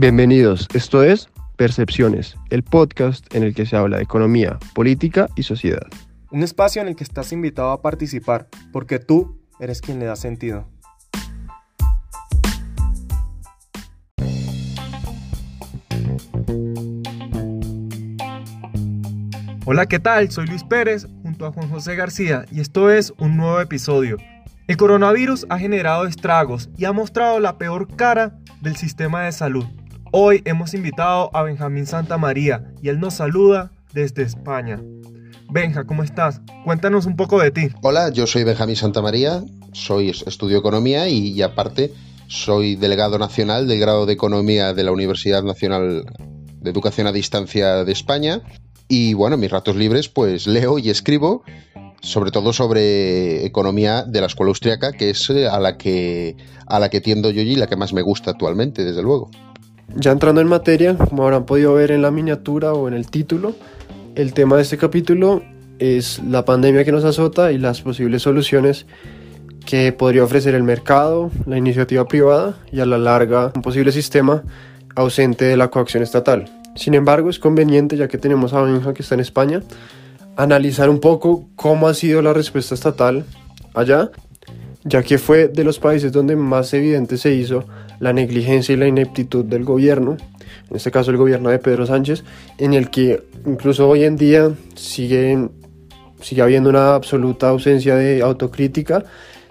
Bienvenidos, esto es Percepciones, el podcast en el que se habla de economía, política y sociedad. Un espacio en el que estás invitado a participar, porque tú eres quien le da sentido. Hola, ¿qué tal? Soy Luis Pérez junto a Juan José García y esto es un nuevo episodio. El coronavirus ha generado estragos y ha mostrado la peor cara del sistema de salud. Hoy hemos invitado a Benjamín Santamaría y él nos saluda desde España. Benja, ¿cómo estás? Cuéntanos un poco de ti. Hola, yo soy Benjamín Santamaría, soy estudio economía y, aparte soy delegado nacional del grado de economía de la Universidad Nacional de Educación a Distancia de España. Y bueno, en mis ratos libres pues leo y escribo sobre todo sobre economía de la escuela austriaca, que es eh, a la que, a la que tiendo yo y la que más me gusta actualmente, desde luego. Ya entrando en materia, como habrán podido ver en la miniatura o en el título, el tema de este capítulo es la pandemia que nos azota y las posibles soluciones que podría ofrecer el mercado, la iniciativa privada y a la larga un posible sistema ausente de la coacción estatal. Sin embargo, es conveniente, ya que tenemos a Benja que está en España, analizar un poco cómo ha sido la respuesta estatal allá, ya que fue de los países donde más evidente se hizo la negligencia y la ineptitud del gobierno, en este caso el gobierno de Pedro Sánchez, en el que incluso hoy en día sigue, sigue habiendo una absoluta ausencia de autocrítica,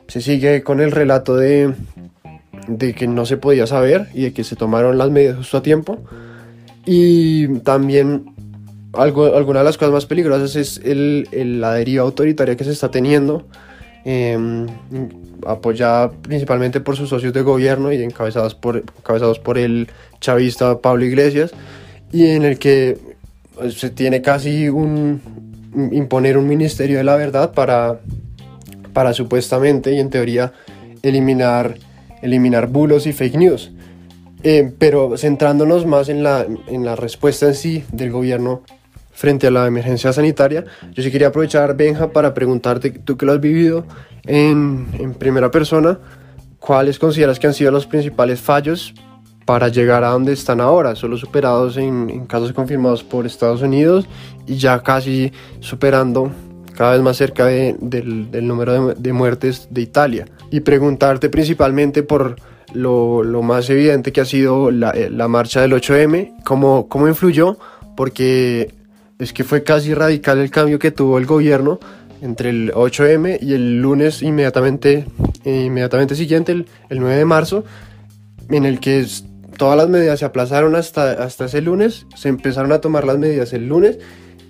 se sigue con el relato de, de que no se podía saber y de que se tomaron las medidas justo a tiempo, y también algo, alguna de las cosas más peligrosas es el, la deriva autoritaria que se está teniendo, em, apoyada principalmente por sus socios de gobierno y encabezados por, encabezados por el chavista Pablo Iglesias, y en el que pues, se tiene casi un imponer un ministerio de la verdad para, para supuestamente y en teoría eliminar, eliminar bulos y fake news. Eh, pero centrándonos más en la, en la respuesta en sí del gobierno frente a la emergencia sanitaria. Yo sí quería aprovechar, Benja, para preguntarte, tú que lo has vivido en, en primera persona, ¿cuáles consideras que han sido los principales fallos para llegar a donde están ahora, solo superados en, en, casos confirmados por Estados Unidos y ya casi superando cada vez más cerca de, del, del, número de, de, muertes de Italia. Y preguntarte principalmente por lo, lo más evidente que ha sido la, la marcha del 8M, cómo, cómo influyó, porque es que fue casi radical el cambio que tuvo el gobierno entre el 8M y el lunes inmediatamente, inmediatamente siguiente, el, el 9 de marzo, en el que todas las medidas se aplazaron hasta, hasta ese lunes, se empezaron a tomar las medidas el lunes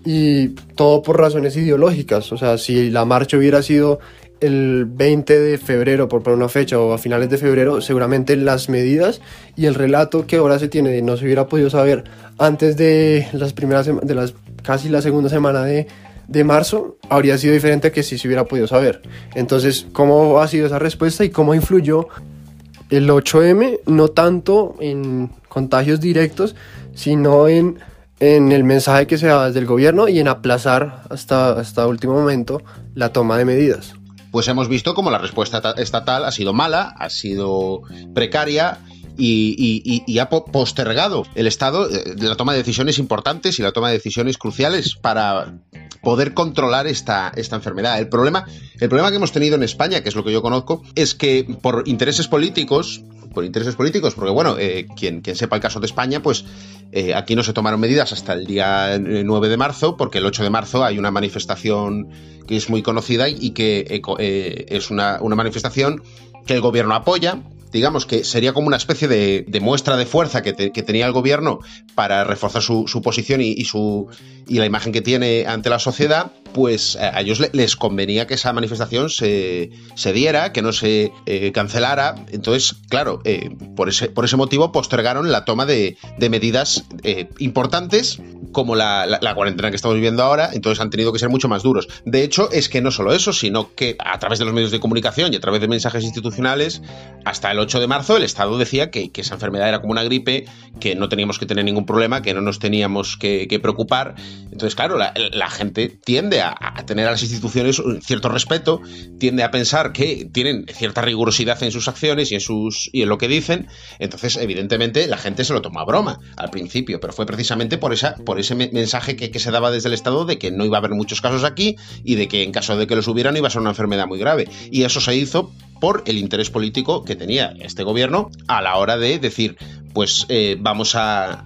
y todo por razones ideológicas. O sea, si la marcha hubiera sido el 20 de febrero, por poner una fecha, o a finales de febrero, seguramente las medidas y el relato que ahora se tiene no se hubiera podido saber antes de las primeras de las casi la segunda semana de, de marzo habría sido diferente que si se hubiera podido saber. Entonces, ¿cómo ha sido esa respuesta y cómo influyó el 8M? No tanto en contagios directos, sino en, en el mensaje que se da desde el gobierno y en aplazar hasta, hasta último momento la toma de medidas. Pues hemos visto como la respuesta estatal ha sido mala, ha sido precaria y, ha postergado el Estado de la toma de decisiones importantes y la toma de decisiones cruciales para poder controlar esta, esta enfermedad. El problema, el problema que hemos tenido en España, que es lo que yo conozco, es que por intereses políticos, por intereses políticos, porque bueno, eh, quien, quien, sepa el caso de España, pues eh, aquí no se tomaron medidas hasta el día 9 de marzo, porque el 8 de marzo hay una manifestación que es muy conocida y que eh, es una, una manifestación que el gobierno apoya, digamos que sería como una especie de, muestra de fuerza que, te, tenía el gobierno para reforzar su, su posición y, y, su, y la imagen que tiene ante la sociedad, pues a ellos les convenía que esa manifestación se, se diera, que no se eh, cancelara. Entonces, claro, eh, por, ese, por ese motivo postergaron la toma de, medidas eh, importantes como la, la, cuarentena que estamos viviendo ahora, entonces han tenido que ser mucho más duros. De hecho, es que no solo eso, sino que a través de los medios de comunicación y a través de mensajes institucionales, hasta el 8 de marzo el Estado decía que, que esa enfermedad era como una gripe, que no teníamos que tener ningún problema, que no nos teníamos que, preocupar. Entonces, claro, la, la gente tiende a, tener a las instituciones cierto respeto, tiende a pensar que tienen cierta rigurosidad en sus acciones y en, sus, y en lo que dicen. Entonces, evidentemente, la gente se lo toma a broma al principio, pero fue precisamente por, esa, por ese mensaje que, que se daba desde el Estado de que no iba a haber muchos casos aquí y de que en caso de que los hubiera iba a ser una enfermedad muy grave. Y eso se hizo por el interés político que tenía este gobierno a la hora de decir, pues eh, vamos a,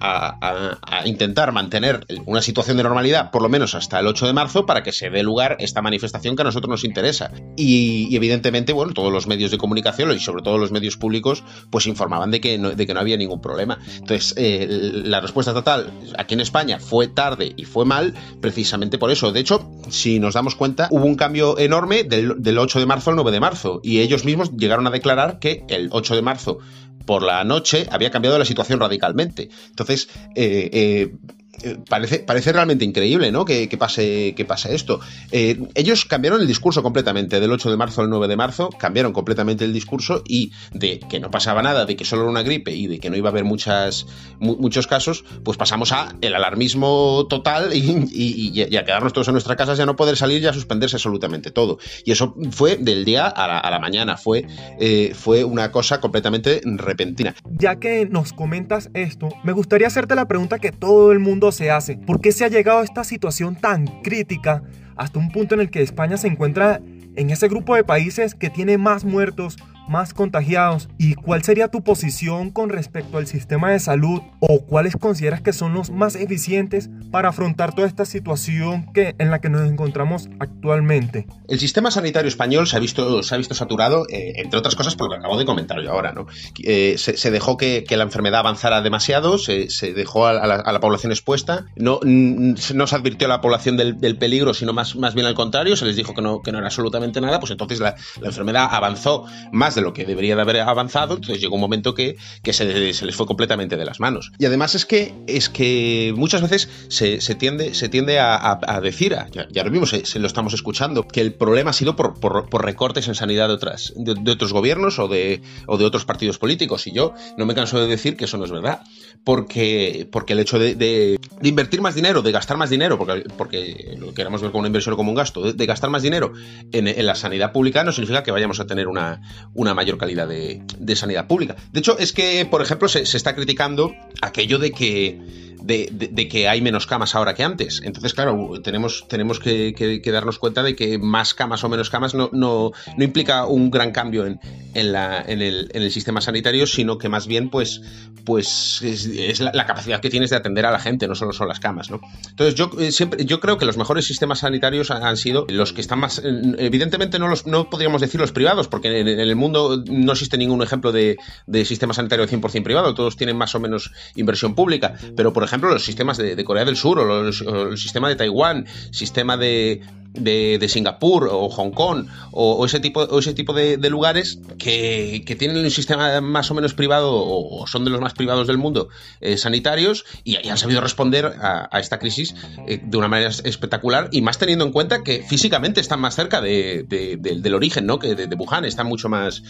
intentar mantener una situación de normalidad por lo menos hasta el 8 de marzo para que se dé lugar esta manifestación que a nosotros nos interesa. Y, evidentemente, bueno, todos los medios de comunicación y sobre todo los medios públicos, pues informaban de que no, de que no había ningún problema. Entonces, eh, la respuesta total aquí en España fue tarde y fue mal precisamente por eso. De hecho, si nos damos cuenta, hubo un cambio enorme del, del 8 de marzo al 9 de marzo y ellos mismos llegaron a declarar que el 8 de marzo por la noche había cambiado la situación radicalmente. Entonces, eh, eh, eh, parece, parece realmente increíble, ¿no? Que, pase, que pase esto. Eh, ellos cambiaron el discurso completamente, del 8 de marzo al 9 de marzo, cambiaron completamente el discurso y de que no pasaba nada, de que solo era una gripe y de que no iba a haber muchas, muchos casos, pues pasamos a el alarmismo total y, a quedarnos todos en nuestras casas, ya no poder salir y a suspenderse absolutamente todo. Y eso fue del día a la, mañana, fue, eh, fue una cosa completamente repentina. Ya que nos comentas esto, me gustaría hacerte la pregunta que todo el mundo se hace? ¿Por qué se ha llegado a esta situación tan crítica hasta un punto en el que España se encuentra en ese grupo de países que tiene más muertos, más contagiados y cuál sería tu posición con respecto al sistema de salud o cuáles consideras que son los más eficientes para afrontar toda esta situación que, en la que nos encontramos actualmente. El sistema sanitario español se ha visto, se ha visto saturado, eh, entre otras cosas, por lo que acabo de comentar yo ahora. ¿no? Eh, se, dejó que, la enfermedad avanzara demasiado, se, dejó a la, población expuesta, no, no se advirtió a la población del, peligro, sino más, más bien al contrario, se les dijo que no, que no era absolutamente nada, pues entonces la, la enfermedad avanzó más de lo que debería de haber avanzado, entonces llegó un momento que, se, les fue completamente de las manos. Y además es que, es que muchas veces se, tiende, se tiende a, decir, ya, lo vimos, se, lo estamos escuchando, que el problema ha sido por, recortes en sanidad de, otras, de, otros gobiernos o de, o de otros partidos políticos. Y yo no me canso de decir que eso no es verdad, porque, porque el hecho de, invertir más dinero, de gastar más dinero, porque, porque lo queramos ver como una inversión o como un gasto, de, gastar más dinero en, la sanidad pública no significa que vayamos a tener una, una mayor calidad de, sanidad pública. De hecho, es que, por ejemplo, se, se está criticando aquello de que de, que hay menos camas ahora que antes. Entonces, claro, tenemos, tenemos que, darnos cuenta de que más camas o menos camas no, no, no implica un gran cambio en, en, la, en, el, en, el, sistema sanitario, sino que más bien pues, pues es, la, capacidad que tienes de atender a la gente, no solo son las camas. ¿no? Entonces, yo, eh, siempre, yo creo que los mejores sistemas sanitarios han, sido los que están más... Evidentemente no, los, no podríamos decir los privados, porque en, el mundo no existe ningún ejemplo de, de sistema sanitario 100% privado, todos tienen más o menos inversión pública, pero por ejemplo, ejemplo, los sistemas de, Corea del Sur o, el sistema de Taiwán, sistema de, de, Singapur o Hong Kong o, ese tipo, o ese tipo de, lugares que, tienen un sistema más o menos privado o son de los más privados del mundo eh, sanitarios y, han sabido responder a, esta crisis eh, de una manera espectacular y más teniendo en cuenta que físicamente están más cerca del origen, ¿no? Que de, Wuhan, están mucho más,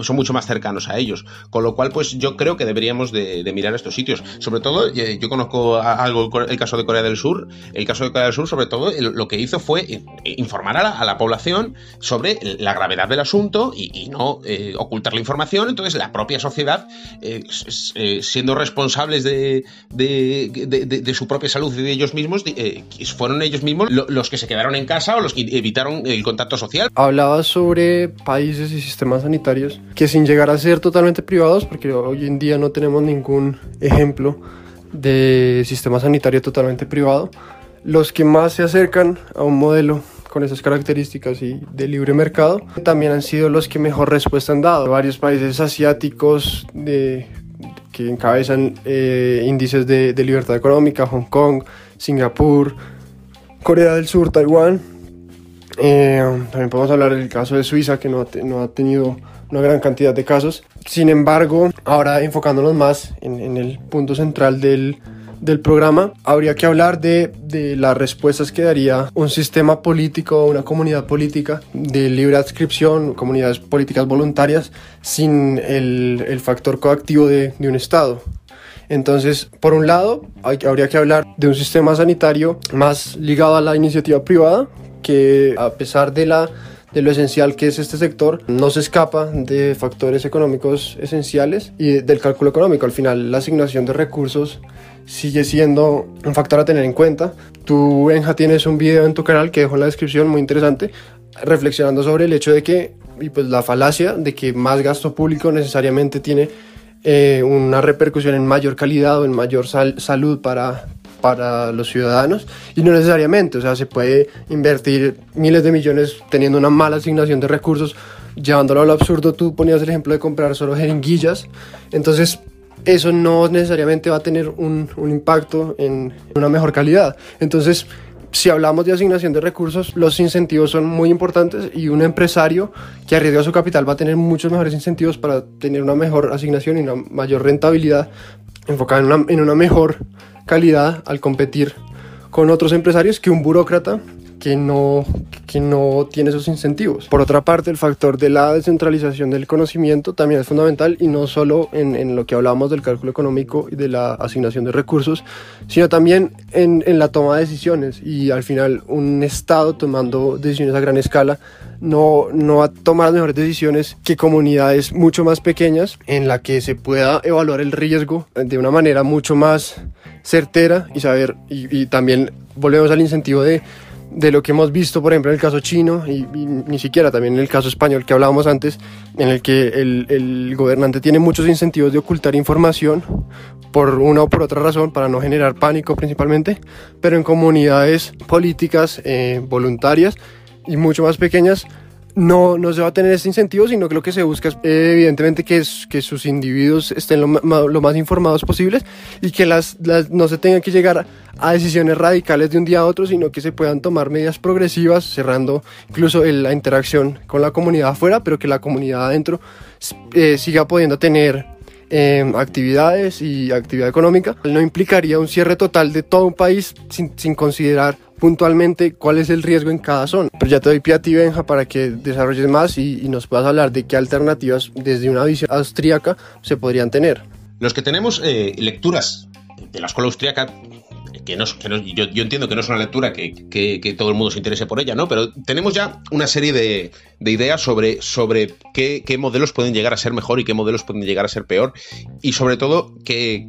son mucho más cercanos a ellos. Con lo cual, pues yo creo que deberíamos de, mirar estos sitios. Sobre todo, eh, yo conozco algo el caso de Corea del Sur. El caso de Corea del Sur, sobre todo, lo que hizo fue informar a la, población sobre la gravedad del asunto y, no eh, ocultar la información. Entonces, la propia sociedad, eh, eh, siendo responsables de, de, su propia salud y de ellos mismos, fueron ellos mismos los que se quedaron en casa o los que evitaron el contacto social. Hablaba sobre países y sistemas sanitarios que sin llegar a ser totalmente privados, porque hoy en día no tenemos ningún ejemplo de sistema sanitario totalmente privado, los que más se acercan a un modelo con esas características y de libre mercado, también han sido los que mejor respuesta han dado. Varios países asiáticos que encabezan eh, índices de, libertad económica, Hong Kong, Singapur, Corea del Sur, Taiwán. Eh, también podemos hablar del caso de Suiza, que no, ha tenido una gran cantidad de casos. Sin embargo, ahora enfocándonos más en el punto central del, del programa, habría que hablar de, de, las respuestas que daría un sistema político una comunidad política de libre adscripción, comunidades políticas voluntarias, sin el, el factor coactivo de, de, un Estado. Entonces, por un lado, hay, habría que hablar de un sistema sanitario más ligado a la iniciativa privada, que a pesar de la de lo esencial que es este sector, no se escapa de factores económicos esenciales y del cálculo económico. Al final, la asignación de recursos sigue siendo un factor a tener en cuenta. Tú, Benja, tienes un video en tu canal que dejo en la descripción muy interesante, reflexionando sobre el hecho de que, y pues la falacia de que más gasto público necesariamente tiene eh, una repercusión en mayor calidad o en mayor salud para, para los ciudadanos. Y no necesariamente, o sea, se puede invertir miles de millones teniendo una mala asignación de recursos, llevándolo a lo absurdo, tú ponías el ejemplo de comprar solo jeringuillas, entonces eso no necesariamente va a tener un, impacto en una mejor calidad. Entonces, si hablamos de asignación de recursos, los incentivos son muy importantes y un empresario que arriesga su capital va a tener muchos mejores incentivos para tener una mejor asignación y una mayor rentabilidad enfocada en una mejor calidad al competir con otros empresarios que un burócrata que no, que no tiene esos incentivos. Por otra parte, el factor de la descentralización del conocimiento también es fundamental y no solo en, en lo que hablamos del cálculo económico y de la asignación de recursos, sino también en, en, la toma de decisiones. Y al final, un Estado tomando decisiones a gran escala no, no va a tomar las mejores decisiones que comunidades mucho más pequeñas en la que se pueda evaluar el riesgo de una manera mucho más certera y saber, y, también volvemos al incentivo de, de, lo que hemos visto, por ejemplo, en el caso chino y, ni siquiera también en el caso español que hablábamos antes, en el que el, el, gobernante tiene muchos incentivos de ocultar información por una o por otra razón, para no generar pánico principalmente, pero en comunidades políticas eh, voluntarias y mucho más pequeñas no, no se va a tener ese incentivo, sino que lo que se busca es evidentemente que, sus individuos estén lo, más informados posibles y que las, no se tengan que llegar a decisiones radicales de un día a otro, sino que se puedan tomar medidas progresivas, cerrando incluso la interacción con la comunidad afuera, pero que la comunidad adentro eh, siga pudiendo tener eh, actividades y actividad económica. No implicaría un cierre total de todo un país sin, sin considerar puntualmente cuál es el riesgo en cada zona. Pero ya te doy pie a ti, Benja, para que desarrolles más y, nos puedas hablar de qué alternativas desde una visión austríaca se podrían tener. Los que tenemos eh, lecturas de la escuela austríaca que, no, yo, entiendo que no es una lectura que, todo el mundo se interese por ella, ¿no? Pero tenemos ya una serie de, ideas sobre, sobre qué, qué, modelos pueden llegar a ser mejor y qué modelos pueden llegar a ser peor. Y sobre todo, qué,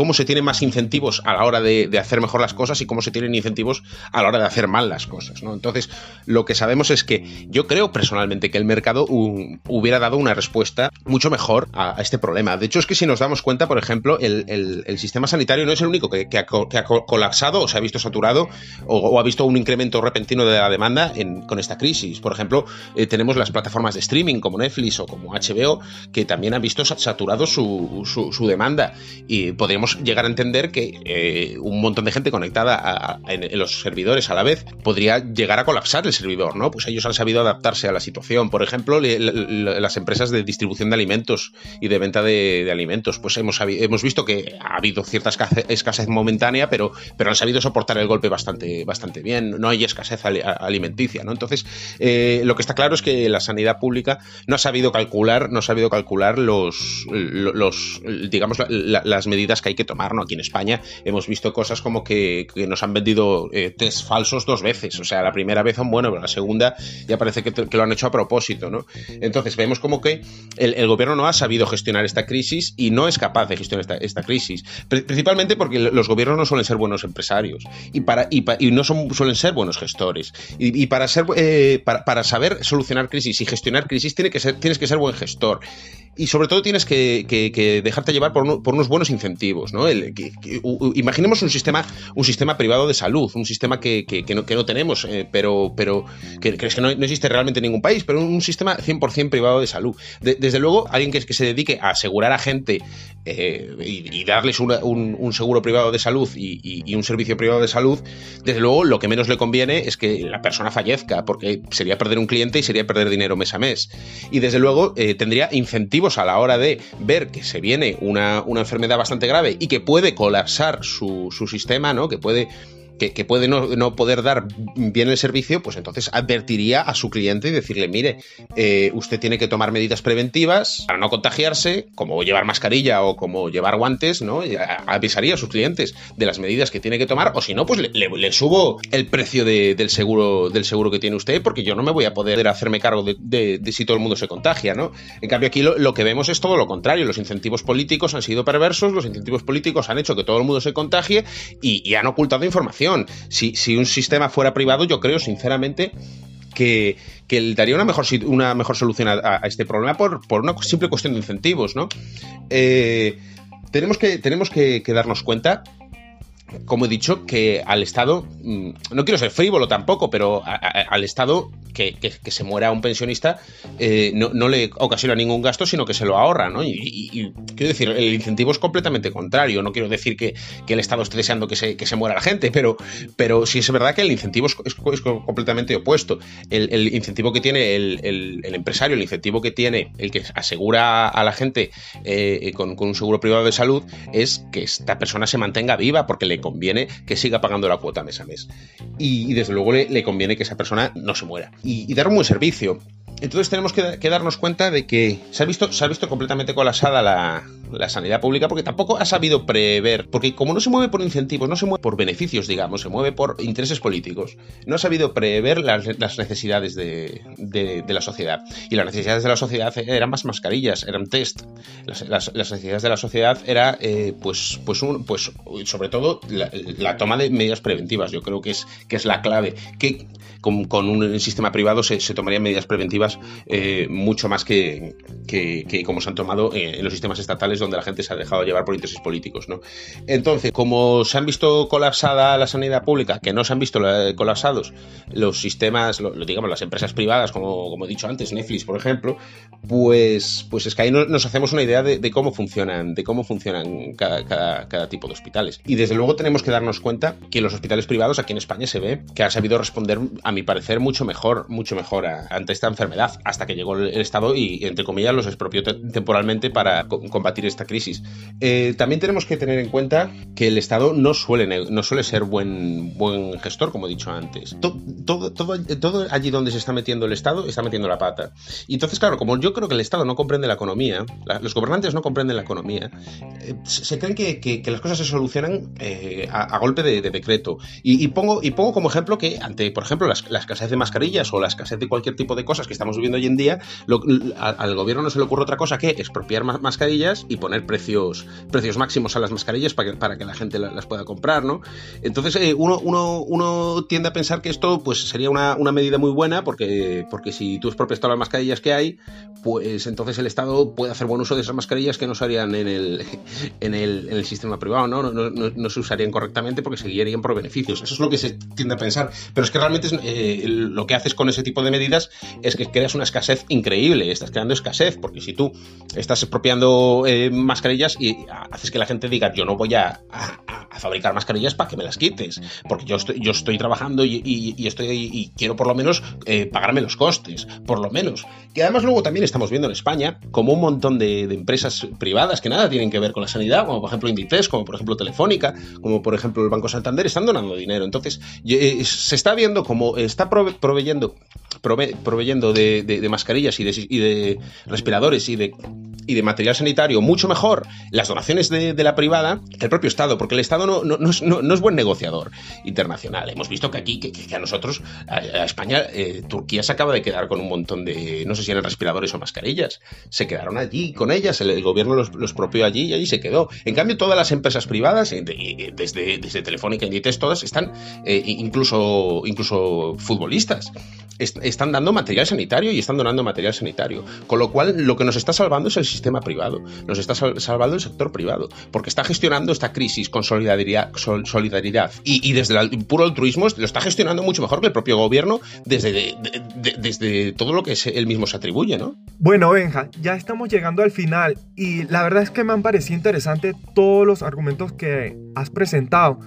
cómo se tienen más incentivos a la hora de, hacer mejor las cosas y cómo se tienen incentivos a la hora de hacer mal las cosas. ¿no? Entonces, lo que sabemos es que yo creo personalmente que el mercado hubiera dado una respuesta mucho mejor a, este problema. De hecho, es que si nos damos cuenta, por ejemplo, el, sistema sanitario no es el único que, ha, colapsado o se ha visto saturado o, ha visto un incremento repentino de la demanda con esta crisis. Por ejemplo, eh, tenemos las plataformas de streaming como Netflix o como HBO que también han visto saturado su, su demanda y podríamos llegar a entender que eh, un montón de gente conectada en, los servidores a la vez podría llegar a colapsar el servidor, ¿no? Pues ellos han sabido adaptarse a la situación. Por ejemplo, las empresas de distribución de alimentos y de venta de, alimentos, pues hemos, hemos visto que ha habido cierta escasez, momentánea, pero, pero han sabido soportar el golpe bastante, bastante bien. No hay escasez alimenticia, ¿no? Entonces, eh, lo que está claro es que la sanidad pública no ha sabido calcular, no ha sabido calcular los, los digamos, las medidas que hay que tomar, ¿no? Aquí en España hemos visto cosas como que, nos han vendido eh, test falsos dos veces, o sea, la primera vez son bueno, pero la segunda ya parece que, lo han hecho a propósito, ¿no? Entonces vemos como que el, gobierno no ha sabido gestionar esta crisis y no es capaz de gestionar esta, crisis, principalmente porque los gobiernos no suelen ser buenos empresarios y, para, y, no son, suelen ser buenos gestores. Y, para, ser, eh, para, saber solucionar crisis y gestionar crisis tiene que ser, tienes que ser buen gestor y sobre todo tienes que, dejarte llevar por, unos buenos incentivos. ¿no? imaginemos un sistema, un sistema privado de salud, un sistema que, no, no, tenemos, eh, pero, pero que crees que no, existe realmente en ningún país, pero un sistema 100% privado de salud. desde luego, alguien que, se dedique a asegurar a gente eh, y, darles un, seguro privado de salud y, un servicio privado de salud, desde luego lo que menos le conviene es que la persona fallezca, porque sería perder un cliente y sería perder dinero mes a mes. Y desde luego eh, tendría incentivos a la hora de ver que se viene una, enfermedad bastante grave y que puede colapsar su, sistema, ¿no? Que puede que, puede no, poder dar bien el servicio, pues entonces advertiría a su cliente y decirle, mire, eh, usted tiene que tomar medidas preventivas para no contagiarse, como llevar mascarilla o como llevar guantes, ¿no? avisaría a sus clientes de las medidas que tiene que tomar, o si no, pues le, subo el precio del seguro del seguro que tiene usted, porque yo no me voy a poder hacerme cargo de, si todo el mundo se contagia, ¿no? En cambio, aquí lo, que vemos es todo lo contrario. Los incentivos políticos han sido perversos, los incentivos políticos han hecho que todo el mundo se contagie y han ocultado información si, si un sistema fuera privado, yo creo sinceramente que, que daría una mejor, una mejor solución a, este problema por, por, una simple cuestión de incentivos, ¿no? Eh, tenemos que, tenemos que, darnos cuenta como he dicho, que al Estado, mm, no quiero ser frívolo tampoco, pero al Estado que, se muera un pensionista eh, no, le ocasiona ningún gasto, sino que se lo ahorra, ¿no? Y, quiero decir, el incentivo es completamente contrario. No quiero decir que, el Estado esté deseando que se, que se, muera la gente, pero, pero sí es verdad que el incentivo es, completamente opuesto. El, incentivo que tiene el, empresario, el incentivo que tiene el que asegura a la gente eh, con, un seguro privado de salud es que esta persona se mantenga viva porque le conviene que siga pagando la cuota mes a mes. Y, desde luego le conviene que esa persona no se muera y, dar un buen servicio. Entonces tenemos que, darnos cuenta de que se ha visto, se completamente colapsada la, sanidad pública porque tampoco ha sabido prever, porque como no se mueve por incentivos, no se mueve por beneficios, digamos, se mueve por intereses políticos, no ha sabido prever las, necesidades de, la sociedad. Y las necesidades de la sociedad eran más mascarillas, eran test. Las, necesidades de la sociedad era, eh, pues, pues, pues, sobre todo, la, toma de medidas preventivas. Yo creo que es, que es la clave. Que con, un sistema privado se, tomarían medidas preventivas eh, mucho más que, como se han tomado eh, en los sistemas estatales donde la gente se ha dejado llevar por intereses políticos. Entonces, como se han visto colapsada la sanidad pública, que no se han visto eh, colapsados los sistemas, digamos, las empresas privadas, como, he dicho antes, Netflix, por ejemplo, pues, pues es que ahí nos hacemos una idea de, cómo funcionan, de cómo funcionan cada, cada, tipo de hospitales. Y desde luego tenemos que darnos cuenta que los hospitales privados aquí en España se ve que han sabido responder, a mi parecer, mucho mejor, mucho mejor ante esta enfermedad, hasta que llegó el Estado y, entre comillas, los expropió temporalmente para combatir esta crisis. Eh, también tenemos que tener en cuenta que el Estado no suele, no suele ser buen, buen gestor, como he dicho antes. Todo, todo, allí donde se está metiendo el Estado está metiendo la pata. Y entonces, claro, como yo creo que el Estado no comprende la economía, los gobernantes no comprenden la economía, eh, se, creen que, las cosas se solucionan eh, a, golpe de, decreto. Y, pongo, y pongo como ejemplo que ante, por ejemplo, la, escasez de mascarillas o la escasez de cualquier tipo de cosas que estamos viviendo hoy en día, al gobierno no se le ocurre otra cosa que expropiar mascarillas y poner precios, precios máximos a las mascarillas para que, para que la gente las pueda comprar, ¿no? Entonces eh, uno, uno, uno, tiende a pensar que esto pues sería una, una, medida muy buena porque, porque si tú expropias todas las mascarillas que hay, pues entonces el Estado puede hacer buen uso de esas mascarillas que no se harían en el, en el, en el sistema privado, ¿no? No, no, no se usarían correctamente porque seguirían por beneficios. Eso es lo que se tiende a pensar. Pero es que realmente eh, lo que haces con ese tipo de medidas es que creas una escasez increíble, estás creando escasez, porque si tú estás expropiando eh, mascarillas y haces que la gente diga, yo no voy a, fabricar mascarillas para que me las quites, porque yo estoy, yo estoy trabajando y, y quiero por lo menos eh, pagarme los costes, por lo menos. Que además luego también estamos viendo en España como un montón de, empresas privadas que nada tienen que ver con la sanidad, como por ejemplo Inditex, como por ejemplo Telefónica, como por ejemplo el Banco Santander, están donando dinero. Entonces, eh, se está viendo como está proveyendo, proveyendo de, mascarillas y de, respiradores y de, y de material sanitario mucho mejor las donaciones de, la privada que el propio Estado, porque el Estado no, no, es, buen negociador internacional. Hemos visto que aquí, que, a nosotros, a, España, eh, Turquía se acaba de quedar con un montón de, no sé si eran respiradores o mascarillas. Se quedaron allí con ellas, el, gobierno los, los propió allí y allí se quedó. En cambio, todas las empresas privadas, desde, desde Telefónica, Inditex, todas están, eh, incluso, incluso futbolistas, están dando material sanitario y están donando material sanitario. Con lo cual, lo que nos está salvando es el sistema privado, nos está salvando el sector privado, porque está gestionando esta crisis con solidaridad, solidaridad y, desde el puro altruismo lo está gestionando mucho mejor que el propio gobierno desde, desde todo lo que él mismo se atribuye, ¿no? Bueno, Benja, ya estamos llegando al final y la verdad es que me han parecido interesantes todos los argumentos que has presentado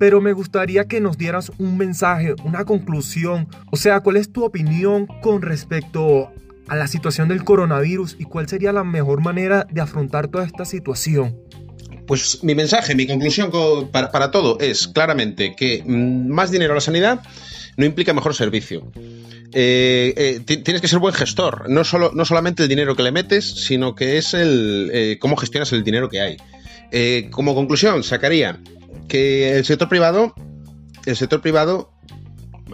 pero me gustaría que nos dieras un mensaje, una conclusión. O sea, ¿cuál es tu opinión con respecto a la situación del coronavirus y cuál sería la mejor manera de afrontar toda esta situación? pues mi mensaje, mi conclusión para, todo es claramente que mm, más dinero a la sanidad no implica mejor servicio. Eh, eh, tienes que ser buen gestor, no, solo, no solamente el dinero que le metes, sino que es el eh, cómo gestionas el dinero que hay. como conclusión, sacaría que el sector privado, el sector privado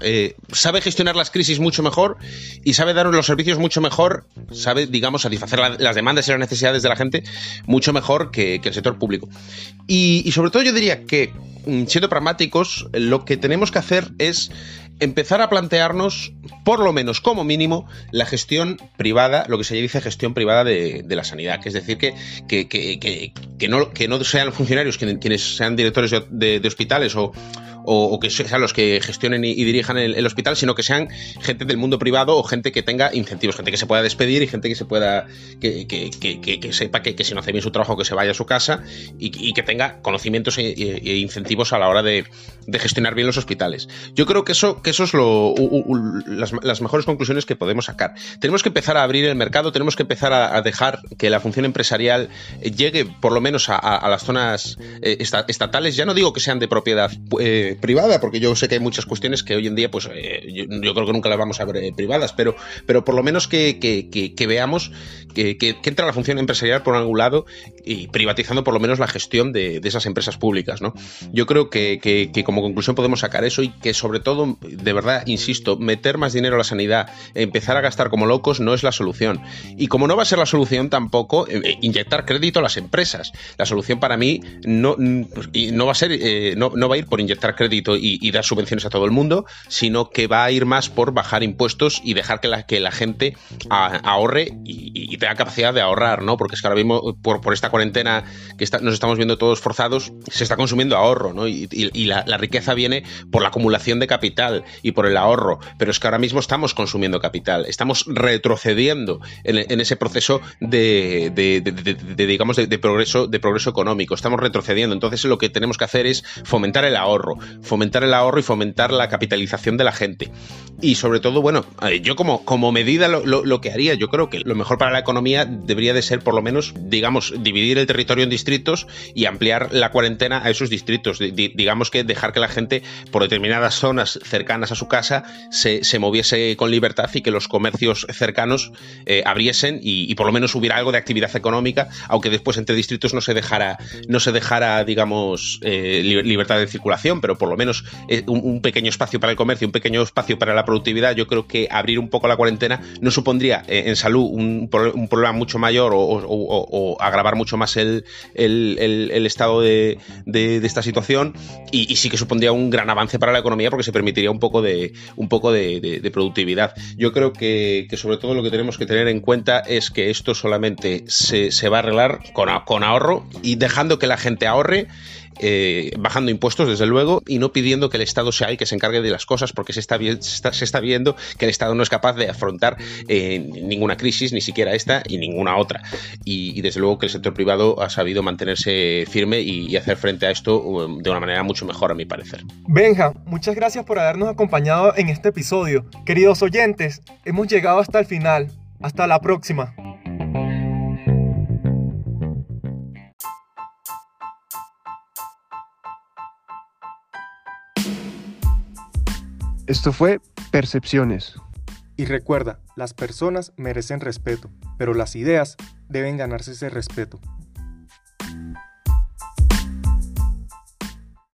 eh, sabe gestionar las crisis mucho mejor y sabe dar los servicios mucho mejor, sabe, digamos, satisfacer las demandas y las necesidades de la gente mucho mejor que, el sector público. Y, sobre todo yo diría que, mm, siendo pragmáticos, lo que tenemos que hacer es empezar a plantearnos, por lo menos como mínimo, la gestión privada, lo que se dice gestión privada de, la sanidad, que es decir, que, que, no, que no sean funcionarios quienes sean directores de hospitales o, o, que sean los que gestionen y, dirijan el, hospital, sino que sean gente del mundo privado o gente que tenga incentivos, gente que se pueda despedir y gente que se pueda, que, sepa que, si no hace bien su trabajo, que se vaya a su casa y, que tenga conocimientos e, e, e, incentivos a la hora de, gestionar bien los hospitales. Yo creo que eso, que eso es lo, las, mejores conclusiones que podemos sacar. Tenemos que empezar a abrir el mercado, tenemos que empezar a, dejar que la función empresarial llegue por lo menos a, las zonas eh, estatales. Ya no digo que sean de propiedad eh, privada, porque yo sé que hay muchas cuestiones que hoy en día, pues eh, yo, creo que nunca las vamos a ver eh, privadas, pero, pero por lo menos que, que, veamos que, entra la función empresarial por algún lado y privatizando por lo menos la gestión de, esas empresas públicas, ¿no? Yo creo que, como conclusión podemos sacar eso y que sobre todo, de verdad, insisto, meter más dinero a la sanidad, empezar a gastar como locos no es la solución. Y como no va a ser la solución tampoco, eh, inyectar crédito a las empresas. La solución para mí no, no va a ser, no, no va a ir por inyectar crédito y, dar subvenciones a todo el mundo, sino que va a ir más por bajar impuestos y dejar que la, gente ahorre y, tenga capacidad de ahorrar, ¿no? Porque es que ahora mismo, por, esta cuarentena que nos estamos viendo todos forzados, se está consumiendo ahorro, ¿no? Y, la, riqueza viene por la acumulación de capital y por el ahorro, pero es que ahora mismo estamos consumiendo capital, estamos retrocediendo en, ese proceso de, de digamos, de, progreso, de progreso económico, estamos retrocediendo. Entonces lo que tenemos que hacer es fomentar el ahorro, fomentar el ahorro y fomentar la capitalización de la gente. Y sobre todo, bueno, eh, yo como, como medida lo, que haría, yo creo que lo mejor para la economía debería de ser por lo menos, digamos, dividir el territorio en distritos y ampliar la cuarentena a esos distritos. digamos que dejar que la gente por determinadas zonas cercanas a su casa se, moviese con libertad y que los comercios cercanos eh, abriesen y, por lo menos hubiera algo de actividad económica, aunque después entre distritos no se dejara, no se dejara digamos, eh, libertad de circulación, pero por lo menos eh, un, pequeño espacio para el comercio, un pequeño espacio para la productividad, yo creo que abrir un poco la cuarentena no supondría eh, en salud un, problema mucho mayor o, agravar mucho más el, estado de, esta situación y, sí que supondría un gran avance para la economía porque se permitiría un poco de, un poco de, productividad. Yo creo que, sobre todo lo que tenemos que tener en cuenta es que esto solamente se, va a arreglar con, con ahorro y dejando que la gente ahorre eh, bajando impuestos, desde luego, y no pidiendo que el Estado sea el que se encargue de las cosas, porque se está, viendo que el Estado no es capaz de afrontar eh, ninguna crisis, ni siquiera esta y ninguna otra. Y, desde luego que el sector privado ha sabido mantenerse firme y, hacer frente a esto um, de una manera mucho mejor, a mi parecer. Benja, muchas gracias por habernos acompañado en este episodio. Queridos oyentes, hemos llegado hasta el final. Hasta la próxima. Esto fue Percepciones. Y recuerda, las personas merecen respeto, pero las ideas deben ganarse ese respeto.